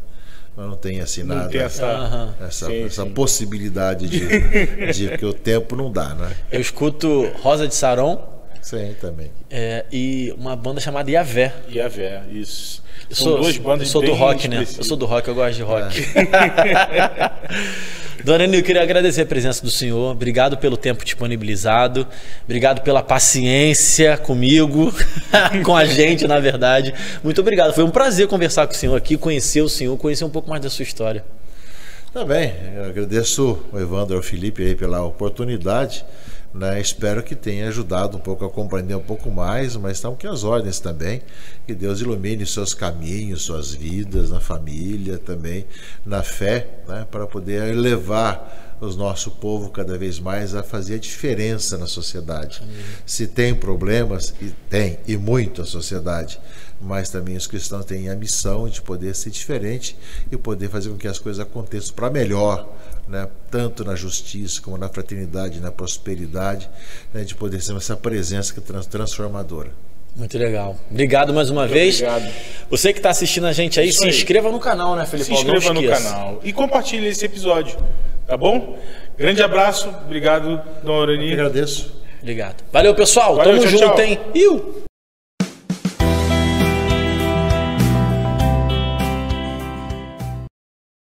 Speaker 3: Mas não tem assim
Speaker 2: Não
Speaker 3: nada.
Speaker 2: tem essa.
Speaker 3: Essa,
Speaker 2: Sim,
Speaker 3: essa
Speaker 2: sim.
Speaker 3: possibilidade de, [LAUGHS] de que o tempo não dá, né?
Speaker 1: Eu escuto Rosa de Saron
Speaker 3: Sim, também.
Speaker 1: é, e uma banda chamada Iavé.
Speaker 2: E a Vé, isso.
Speaker 1: Eu
Speaker 2: São
Speaker 1: sou,
Speaker 2: duas bandas
Speaker 1: eu sou do rock, né? Eu sou do rock, eu gosto de rock. [LAUGHS] Dona Anil, eu queria agradecer a presença do senhor. Obrigado pelo tempo disponibilizado. Obrigado pela paciência comigo, [LAUGHS] com a gente, na verdade. Muito obrigado. Foi um prazer conversar com o senhor aqui, conhecer o senhor, conhecer um pouco mais da sua história.
Speaker 3: Tá bem, eu agradeço o Evandro e o Felipe aí pela oportunidade Né? Espero que tenha ajudado um pouco a compreender um pouco mais, mas estão que as ordens também. Que Deus ilumine seus caminhos, suas vidas, na família também, na fé, né? para poder elevar o nosso povo cada vez mais a fazer a diferença na sociedade. Se tem problemas, e tem, e muito a sociedade, mas também os cristãos têm a missão de poder ser diferente e poder fazer com que as coisas aconteçam para melhor, né? tanto na justiça como na fraternidade, na prosperidade, né? de poder ser essa presença que é transformadora.
Speaker 1: Muito legal. Obrigado mais uma Muito vez. Obrigado. Você que está assistindo a gente aí, Isso se inscreva no canal, né, Felipe?
Speaker 2: Se inscreva no canal e compartilhe esse episódio. Tá bom? Grande abraço. Obrigado, Dona Orani.
Speaker 3: agradeço.
Speaker 1: Obrigado. Valeu, pessoal. Valeu, Tamo tchau, junto, tchau. hein? Iu.